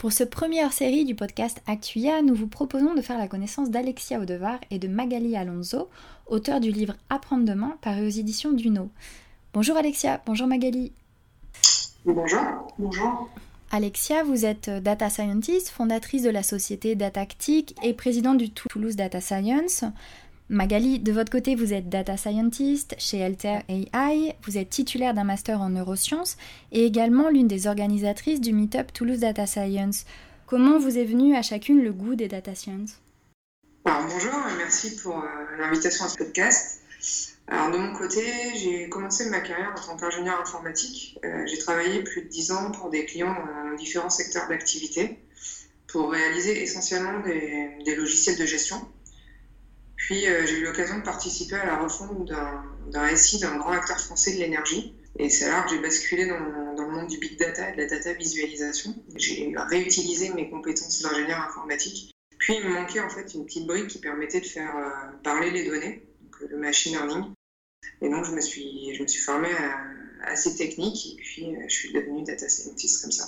Pour ce première série du podcast Actuia, nous vous proposons de faire la connaissance d'Alexia Odevar et de Magali Alonso, auteur du livre Apprendre demain, paru aux éditions Duno. Bonjour Alexia, bonjour Magali. Bonjour, bonjour. Alexia, vous êtes data scientist, fondatrice de la société Datactic et présidente du Toulouse Data Science. Magali, de votre côté, vous êtes data scientist chez Alter AI, vous êtes titulaire d'un master en neurosciences et également l'une des organisatrices du Meetup Toulouse Data Science. Comment vous est venu à chacune le goût des data science? Bonjour et merci pour euh, l'invitation à ce podcast. Alors, de mon côté, j'ai commencé ma carrière en tant qu'ingénieur informatique. Euh, j'ai travaillé plus de 10 ans pour des clients dans différents secteurs d'activité pour réaliser essentiellement des logiciels de gestion puis euh, j'ai eu l'occasion de participer à la refonte d'un SI d'un grand acteur français de l'énergie. Et c'est là que j'ai basculé dans, dans, le monde du big data et de la data visualisation. J'ai réutilisé mes compétences d'ingénieur informatique. Puis il me manquait en fait une petite brique qui permettait de faire euh, parler les données, euh, le machine learning. Et donc je me suis, je me suis formé à, ces techniques et puis je suis devenue data scientist comme ça.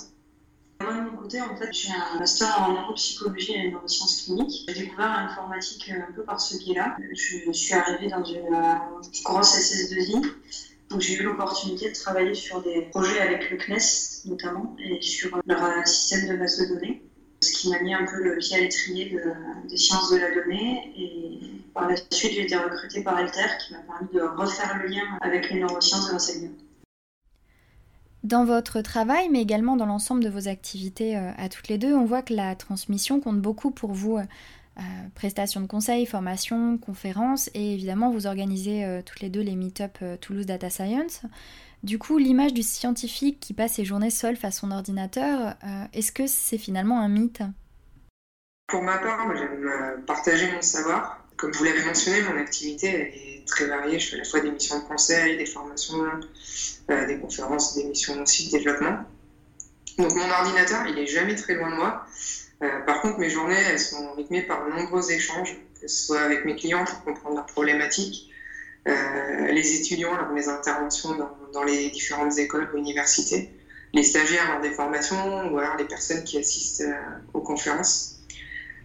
Moi, de mon côté, en fait, j'ai un master en neuropsychologie et neurosciences cliniques. J'ai découvert l'informatique euh, un peu par ce biais-là. Je suis arrivée dans une euh, grosse SS2I. Donc, j'ai eu l'opportunité de travailler sur des projets avec le CNES, notamment, et sur leur euh, système de base de données. Ce qui m'a mis un peu le pied à l'étrier des sciences de la donnée. Et par la suite, j'ai été recrutée par Alter, qui m'a permis de refaire le lien avec les neurosciences de l'enseignement. Dans votre travail, mais également dans l'ensemble de vos activités euh, à toutes les deux, on voit que la transmission compte beaucoup pour vous. Euh, euh, prestations de conseils, formations, conférences, et évidemment vous organisez toutes les deux les meet-up Toulouse Data Science. Du coup, l'image du scientifique qui passe ses journées seul face à son ordinateur, est-ce que c'est finalement un mythe? Pour ma part, j'aime partager mon savoir. Comme vous l'avez mentionné, mon activité est très variée. Je fais à la fois des missions de conseil, des formations, euh, des conférences, des missions aussi de développement. Donc mon ordinateur, il est jamais très loin de moi. Euh, par contre, mes journées, elles sont rythmées par de nombreux échanges, que ce soit avec mes clients pour comprendre leurs problématiques, euh, les étudiants lors de mes interventions dans, dans, les différentes écoles ou universités, les stagiaires lors des formations ou alors les personnes qui assistent aux conférences.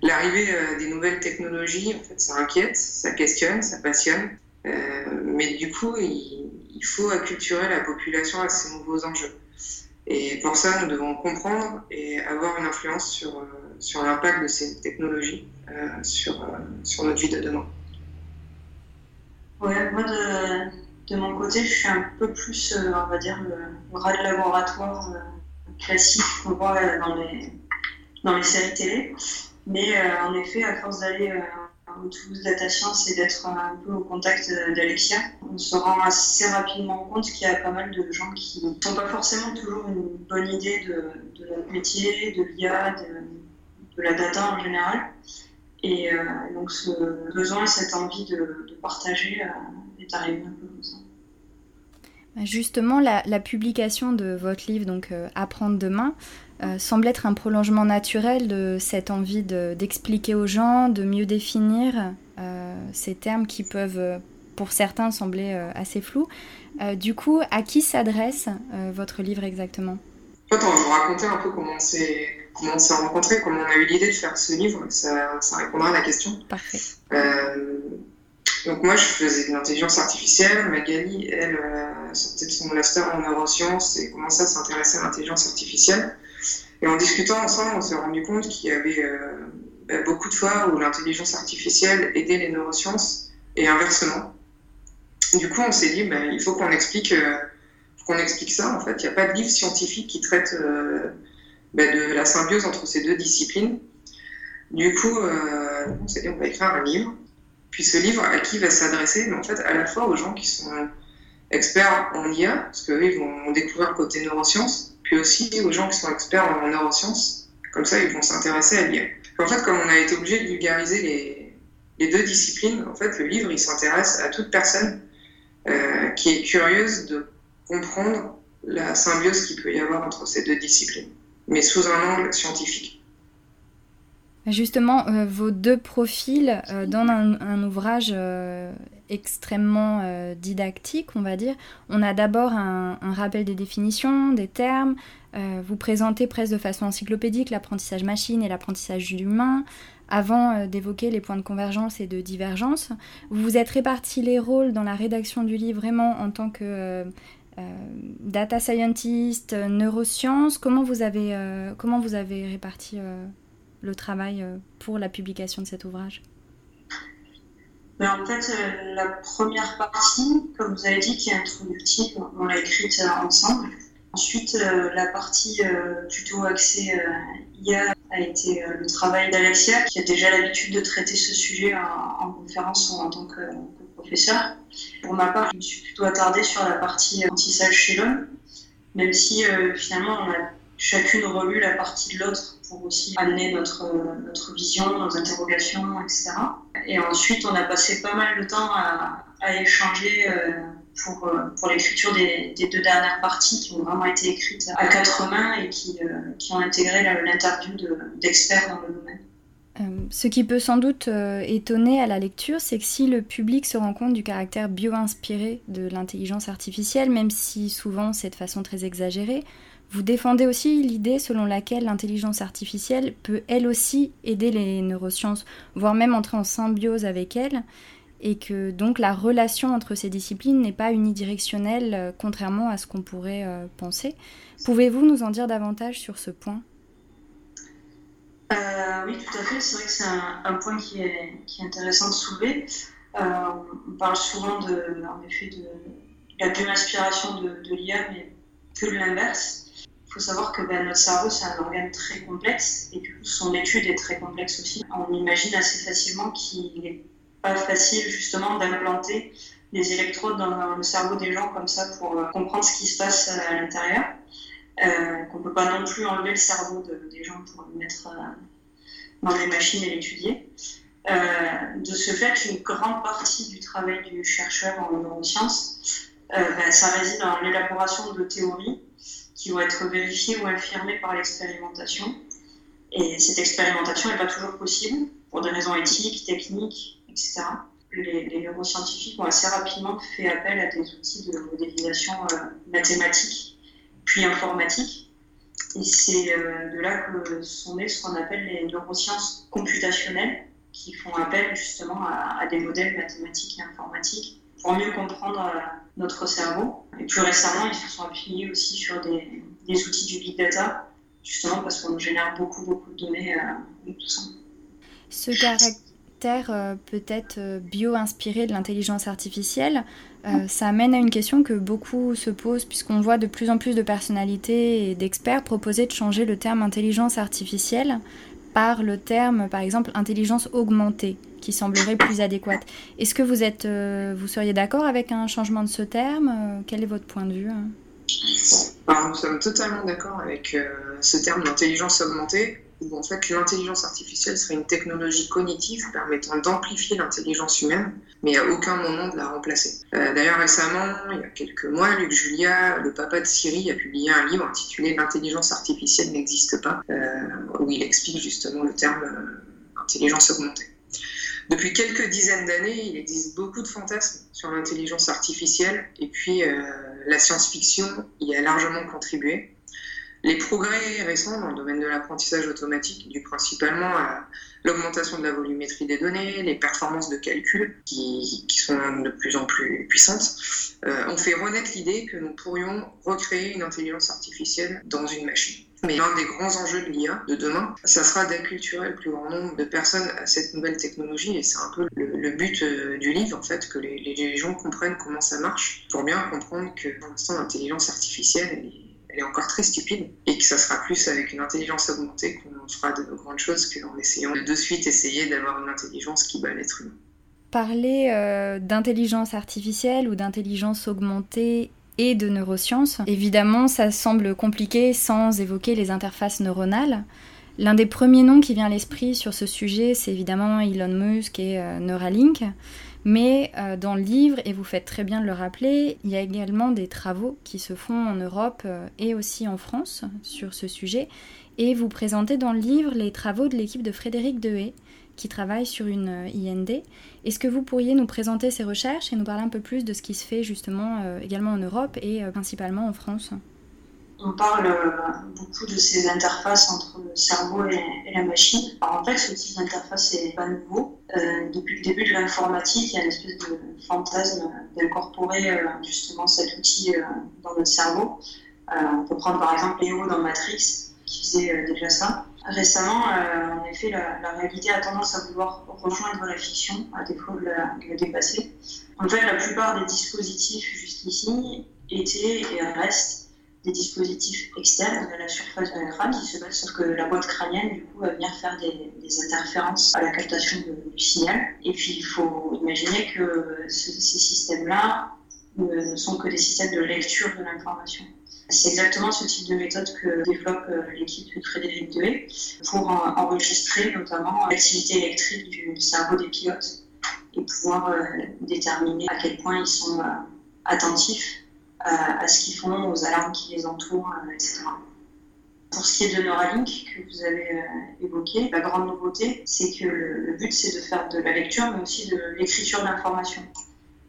L'arrivée des nouvelles technologies, en fait, ça inquiète, ça questionne, ça passionne. mais du coup, il, faut acculturer la population à ces nouveaux enjeux. Et pour ça, nous devons comprendre et avoir une influence sur, euh, sur l'impact de ces technologies euh, sur, euh, sur notre vie de demain. Ouais, moi, de, de, mon côté, je suis un peu plus, on va dire, le rat de laboratoire classique qu'on voit dans les, dans les séries télé. Mais en effet, à force d'aller Toulouse Data Science et d'être un peu au contact d'Alexia, on se rend assez rapidement compte qu'il y a pas mal de gens qui n'ont pas forcément toujours une bonne idée de, notre métier, de l'IA, de, la data en général. Et euh, donc ce besoin et cette envie de, partager euh, est arrivé un peu comme ça. Justement, la, publication de votre livre, donc euh, Apprendre demain, euh, semble être un prolongement naturel de cette envie d'expliquer aux gens, de mieux définir euh, ces termes qui peuvent, pour certains, sembler assez flous. du coup, à qui s'adresse votre livre exactement? Attends, je vais vous raconter un peu comment on s'est rencontrés, comment on a eu l'idée de faire ce livre. Ça, ça, répondra à la question. Parfait. Donc moi, je faisais de l'intelligence artificielle. Magali, elle, euh, sortait de son master en neurosciences et commençait à s'intéresser à l'intelligence artificielle. Et en discutant ensemble, on s'est rendu compte qu'il y avait euh, bah, beaucoup de fois où l'intelligence artificielle aidait les neurosciences et inversement. Du coup, on s'est dit, bah, il faut qu'on explique, euh, qu'on explique ça. En fait, il n'y a pas de livre scientifique qui traite euh, bah, de la symbiose entre ces deux disciplines. Du coup, on s'est dit, on va écrire un livre puis ce livre, à qui va s'adresser? En fait, à la fois aux gens qui sont experts en IA, parce qu'eux, ils vont découvrir côté neurosciences, puis aussi aux gens qui sont experts en neurosciences. Comme ça, ils vont s'intéresser à l'IA. En fait, comme on a été obligé de vulgariser les, les deux disciplines, en fait, le livre, il s'intéresse à toute personne euh, qui est curieuse de comprendre la symbiose qu'il peut y avoir entre ces deux disciplines, mais sous un angle scientifique. Justement, euh, vos deux profils euh, dans un, ouvrage euh, extrêmement didactique, on va dire. On a d'abord un, rappel des définitions, des termes. vous présentez presque de façon encyclopédique l'apprentissage machine et l'apprentissage humain, avant d'évoquer les points de convergence et de divergence. Vous vous êtes réparti les rôles dans la rédaction du livre vraiment en tant que data scientist, neurosciences. Comment vous avez, comment vous avez réparti le travail euh, pour la publication de cet ouvrage en fait, euh, la première partie, comme vous avez dit, qui est introductive, on l'a écrite euh, ensemble. Ensuite, la partie plutôt axée IA a été le travail d'Alexia, qui a déjà l'habitude de traiter ce sujet en, conférence ou en tant que, professeur. Pour ma part, je me suis plutôt attardée sur la partie apprentissage chez l'homme, même si finalement on a chacune relu la partie de l'autre pour aussi amener notre, notre vision, nos interrogations, etc. Et ensuite, on a passé pas mal de temps à, échanger euh, pour, euh, pour l'écriture des, deux dernières parties qui ont vraiment été écrites à quatre mains et qui, euh, qui ont intégré l'interview d'experts dans le domaine. ce qui peut sans doute étonner à la lecture, c'est que si le public se rend compte du caractère bio-inspiré de l'intelligence artificielle, même si souvent c'est de façon très exagérée, vous défendez aussi l'idée selon laquelle l'intelligence artificielle peut elle aussi aider les neurosciences, voire même entrer en symbiose avec elles, et que donc la relation entre ces disciplines n'est pas unidirectionnelle, euh, contrairement à ce qu'on pourrait euh, penser. Pouvez-vous nous en dire davantage sur ce point? Euh, Oui, tout à fait. C'est vrai que c'est un, point qui est, intéressant de soulever. on parle souvent de, en effet de, la pleine inspiration de, de l'IA, mais que de l'inverse. Il faut savoir que ben, notre cerveau, c'est un organe très complexe et du coup, son étude est très complexe aussi. On imagine assez facilement qu'il n'est pas facile justement d'implanter des électrodes dans le cerveau des gens comme ça pour euh, comprendre ce qui se passe à l'intérieur. Euh, qu'on ne peut pas non plus enlever le cerveau des gens pour le mettre euh, dans les machines et l'étudier. de ce fait, une grande partie du travail du chercheur en neurosciences, ben, ça réside dans l'élaboration de théories qui vont être vérifiées ou infirmées par l'expérimentation. Et cette expérimentation n'est pas toujours possible pour des raisons éthiques, techniques, etc. Les, neuroscientifiques ont assez rapidement fait appel à des outils de modélisation euh, mathématique, puis informatique. Et c'est euh, de là que sont nées ce qu'on appelle les neurosciences computationnelles, qui font appel justement à, à des modèles mathématiques et informatiques pour mieux comprendre euh, notre cerveau. Et plus récemment, ils se sont appuyés aussi sur des, des outils du big data, justement parce qu'on génère beaucoup, beaucoup de données euh, tout ça. Ce caractère euh, peut-être bio-inspiré de l'intelligence artificielle, ça amène à une question que beaucoup se posent, puisqu'on voit de plus en plus de personnalités et d'experts proposer de changer le terme intelligence artificielle par le terme, par exemple, intelligence augmentée, qui semblerait plus adéquate. Est-ce que vous, êtes, euh, vous seriez d'accord avec un changement de ce terme euh, Quel est votre point de vue hein? Nous sommes totalement d'accord avec euh, ce terme d'intelligence augmentée où en fait l'intelligence artificielle serait une technologie cognitive permettant d'amplifier l'intelligence humaine, mais à aucun moment de la remplacer. Euh, d'ailleurs récemment, il y a quelques mois, Luc Julia, le papa de Siri, a publié un livre intitulé L'intelligence artificielle n'existe pas, euh, où il explique justement le terme euh, intelligence augmentée. Depuis quelques dizaines d'années, il existe beaucoup de fantasmes sur l'intelligence artificielle et puis la science-fiction y a largement contribué. Les progrès récents dans le domaine de l'apprentissage automatique, dus principalement à l'augmentation de la volumétrie des données, les performances de calcul qui, sont de plus en plus puissantes, euh, ont fait renaître l'idée que nous pourrions recréer une intelligence artificielle dans une machine. Mais l'un des grands enjeux de l'IA de demain, ça sera d'acculturer le plus grand nombre de personnes à cette nouvelle technologie. Et c'est un peu le, but euh, du livre, en fait, que les, gens comprennent comment ça marche, pour bien comprendre que pour l'instant, l'intelligence artificielle, elle est est encore très stupide et que ça sera plus avec une intelligence augmentée qu'on fera de grandes choses qu'en essayant de de suite essayer d'avoir une intelligence qui bat l'être humain. Parler euh, d'intelligence artificielle ou d'intelligence augmentée et de neurosciences, évidemment, ça semble compliqué sans évoquer les interfaces neuronales. L'un des premiers noms qui vient à l'esprit sur ce sujet, c'est évidemment Elon Musk et euh, Neuralink. Mais euh, dans le livre, et vous faites très bien de le rappeler, il y a également des travaux qui se font en Europe euh, et aussi en France sur ce sujet. et vous présentez dans le livre les travaux de l'équipe de Frédéric Dehé, qui travaille sur une euh, IND. Est-ce que vous pourriez nous présenter ces recherches et nous parler un peu plus de ce qui se fait justement également en Europe et principalement en France? On parle beaucoup de ces interfaces entre le cerveau et, la machine. en fait, ce type d'interface n'est pas nouveau. depuis le début de l'informatique, il y a une espèce de fantasme d'incorporer justement cet outil dans notre cerveau. on peut prendre par exemple Léo dans Matrix, qui faisait déjà ça. Récemment, euh, en effet, la, réalité a tendance à vouloir rejoindre la fiction, à défaut de la, dépasser. En fait, la plupart des dispositifs jusqu'ici étaient et restent dispositifs externes à la surface de crâne qui se basent sur que la boîte crânienne, du coup, va venir faire des, interférences à la captation du signal. Et puis, il faut imaginer que ces systèmes-là ne sont que des systèmes de lecture de l'information. C'est exactement ce type de méthode que développe euh, l'équipe de Frédéric Dehé pour enregistrer notamment l'activité électrique du cerveau des pilotes et pouvoir euh, déterminer à quel point ils sont euh, attentifs à ce qu'ils font, aux alarmes qui les entourent, etc. Pour ce qui est de Neuralink que vous avez évoqué, la grande nouveauté, c'est que le but, c'est de faire de la lecture, mais aussi de l'écriture d'informations.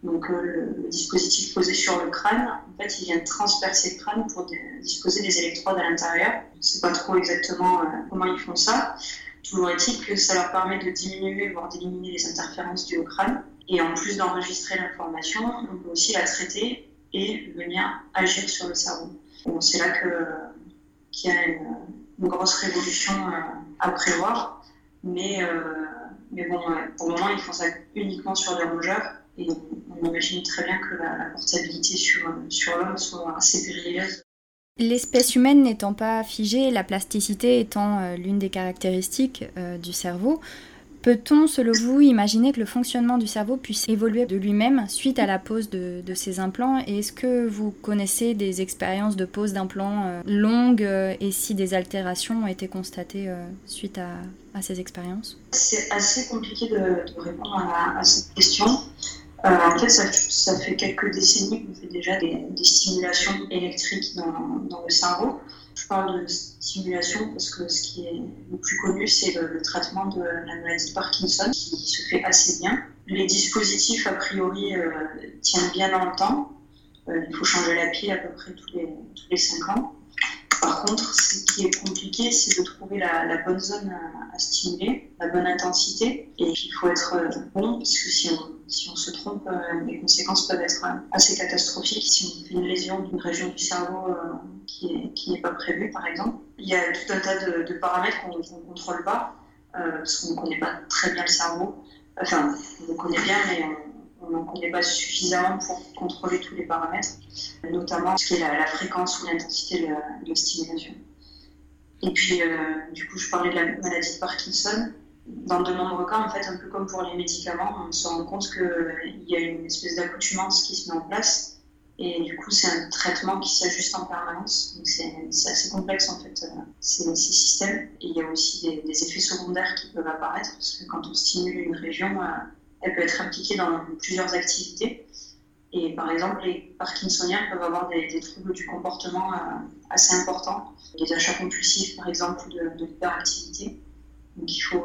Donc euh, le, dispositif posé sur le crâne, en fait, il vient transpercer le crâne pour disposer des électrodes à l'intérieur. Je ne sais pas trop exactement euh, comment ils font ça. Toujours est-il que ça leur permet de diminuer, voire d'éliminer les interférences dues au crâne. Et en plus d'enregistrer l'information, on peut aussi la traiter et venir agir sur le cerveau. c'est là qu'il y a une, grosse révolution euh, à prévoir. Mais, mais bon, pour le moment, ils font ça uniquement sur les rongeurs et on imagine très bien que la, portabilité sur, sur l'homme soit assez périlleuse. L'espèce humaine n'étant pas figée, la plasticité étant euh, l'une des caractéristiques euh, du cerveau, peut-on, selon vous, imaginer que le fonctionnement du cerveau puisse évoluer de lui-même suite à la pose de, ces implants? Et est-ce que vous connaissez des expériences de pose d'implants euh, longues et si des altérations ont été constatées suite à, ces expériences? C'est assez compliqué de, répondre à, cette question. Euh, en fait, ça, fait quelques décennies qu'on fait déjà des, stimulations électriques dans, le cerveau. Je parle de stimulation parce que ce qui est le plus connu, c'est le, traitement de la maladie de Parkinson, qui se fait assez bien. Les dispositifs, a priori, euh, tiennent bien dans le temps. Euh, il faut changer la pile à peu près tous les, tous les 5 ans. Par contre, ce qui est compliqué, c'est de trouver la, bonne zone à, stimuler, la bonne intensité. Et il faut être euh, bon, parce que si on, se trompe, euh, les conséquences peuvent être euh, assez catastrophiques si on fait une lésion d'une région du cerveau qui n'est pas prévue, par exemple. Il y a tout un tas de, paramètres qu'on ne contrôle pas, parce qu'on ne connaît pas très bien le cerveau. Enfin, on le connaît bien, mais on on n'en connaît pas suffisamment pour contrôler tous les paramètres, notamment ce qui est la, fréquence ou l'intensité de, stimulation. Et puis, euh, du coup, je parlais de la maladie de Parkinson. Dans de nombreux cas, en fait, un peu comme pour les médicaments, on se rend compte qu'il y a une espèce d'accoutumance qui se met en place. Et du coup, c'est un traitement qui s'ajuste en permanence. Donc, c'est assez complexe, en fait, euh, ces, systèmes. Et il y a aussi des, effets secondaires qui peuvent apparaître, parce que quand on stimule une région, euh, elle peut être impliquée dans plusieurs activités. Et par exemple, les Parkinsoniens peuvent avoir des, troubles du comportement euh, assez importants, des achats compulsifs par exemple, de, de l'hyperactivité. Donc il faut,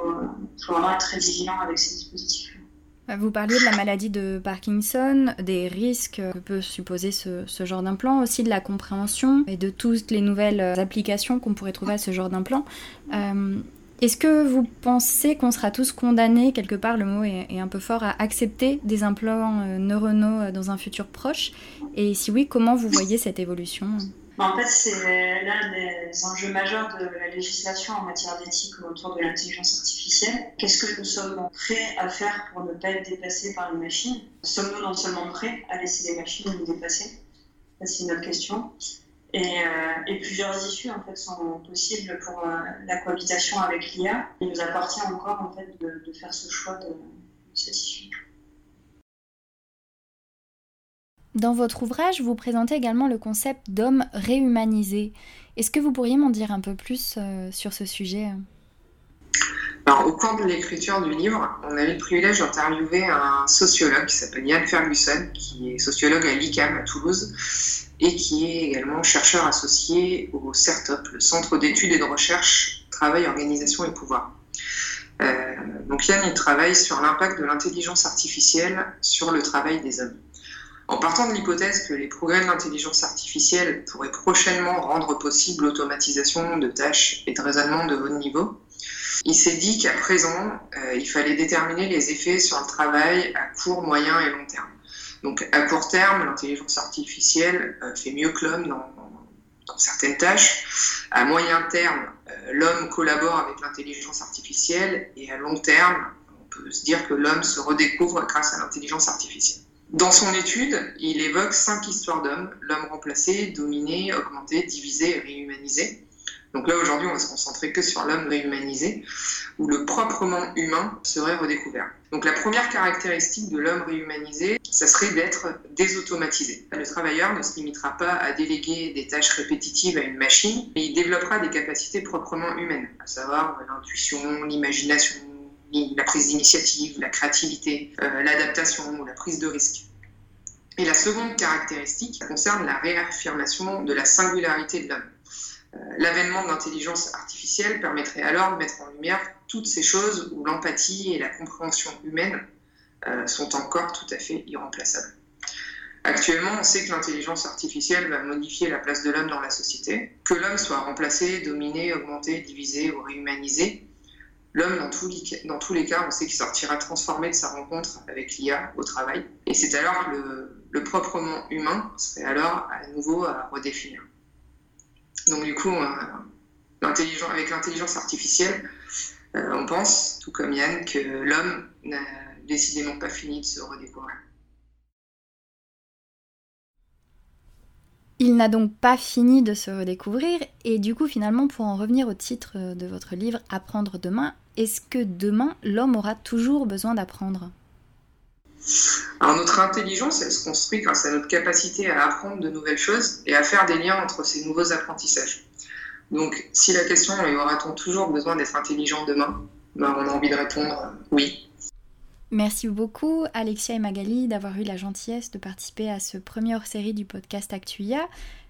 faut, vraiment être très vigilant avec ces dispositifs. Vous parliez de la maladie de Parkinson, des risques que peut supposer ce, genre d'implant, aussi de la compréhension et de toutes les nouvelles applications qu'on pourrait trouver à ce genre d'implant. Euh, est-ce que vous pensez qu'on sera tous condamnés, quelque part le mot est, un peu fort, à accepter des implants euh, neuronaux euh, dans un futur proche? Et si oui, comment vous voyez cette évolution? En fait, c'est l'un des enjeux majeurs de la législation en matière d'éthique autour de l'intelligence artificielle. Qu'est-ce que nous sommes prêts à faire pour ne pas être dépassés par les machines? Sommes-nous non seulement prêts à laisser les machines nous dépasser? C'est une autre question. Euh, et, plusieurs issues en fait sont possibles pour euh, la cohabitation avec l'IA. Il nous appartient encore en fait de, faire ce choix de, cette issue. Dans votre ouvrage, vous présentez également le concept d'homme réhumanisé. Est-ce que vous pourriez m'en dire un peu plus euh, sur ce sujet? Alors, au cours de l'écriture du livre, on a eu le privilège d'interviewer un sociologue qui s'appelle Yann Ferguson, qui est sociologue à l'ICAM à Toulouse et qui est également chercheur associé au CERTOP, le Centre d'études et de recherche Travail, Organisation et Pouvoir. Euh, donc Yann, il travaille sur l'impact de l'intelligence artificielle sur le travail des hommes. En partant de l'hypothèse que les progrès de l'intelligence artificielle pourraient prochainement rendre possible l'automatisation de tâches et de raisonnement de haut niveau, il s'est dit qu'à présent, euh, il fallait déterminer les effets sur le travail à court, moyen et long terme. Donc à court terme, l'intelligence artificielle euh, fait mieux que l'homme dans, certaines tâches. À moyen terme, euh, l'homme collabore avec l'intelligence artificielle et à long terme, on peut se dire que l'homme se redécouvre grâce à l'intelligence artificielle. Dans son étude, il évoque cinq histoires d'hommes, l'homme remplacé, dominé, augmenté, divisé et réhumanisé. Donc là, aujourd'hui, on va se concentrer que sur l'homme réhumanisé, où le proprement humain serait redécouvert. Donc la première caractéristique de l'homme réhumanisé, ça serait d'être désautomatisé. Le travailleur ne se limitera pas à déléguer des tâches répétitives à une machine, mais il développera des capacités proprement humaines, à savoir l'intuition, l'imagination, la prise d'initiative, la créativité, euh, l'adaptation ou la prise de risque. Et la seconde caractéristique concerne la réaffirmation de la singularité de l'homme. L'avènement de l'intelligence artificielle permettrait alors de mettre en lumière toutes ces choses où l'empathie et la compréhension humaine euh, sont encore tout à fait irremplaçables. Actuellement, on sait que l'intelligence artificielle va modifier la place de l'homme dans la société. Que l'homme soit remplacé, dominé, augmenté, divisé ou réhumanisé, l'homme, dans, dans, tous les cas, on sait qu'il sortira transformé de sa rencontre avec l'IA au travail. Et c'est alors que le, le proprement humain serait alors à nouveau à redéfinir. Donc du coup, avec l'intelligence artificielle, euh, on pense, tout comme Yann, que l'homme n'a décidément pas fini de se redécouvrir. Il n'a donc pas fini de se redécouvrir, et du coup, finalement, pour en revenir au titre de votre livre Apprendre demain, est-ce que demain, l'homme aura toujours besoin d'apprendre? Alors notre intelligence, elle se construit grâce à notre capacité à apprendre de nouvelles choses et à faire des liens entre ces nouveaux apprentissages. Donc si la question est aura-t-on toujours besoin d'être intelligent demain ben, On a envie de répondre euh, oui. Merci beaucoup Alexia et Magali d'avoir eu la gentillesse de participer à ce premier hors-série du podcast Actuia.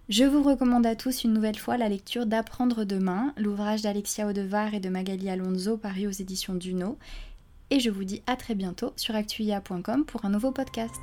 Je vous recommande à tous une nouvelle fois la lecture d'Apprendre demain, l'ouvrage d'Alexia Odevar et de Magali Alonso paru aux éditions Duno, et je vous dis à très bientôt sur actuia.com pour un nouveau podcast.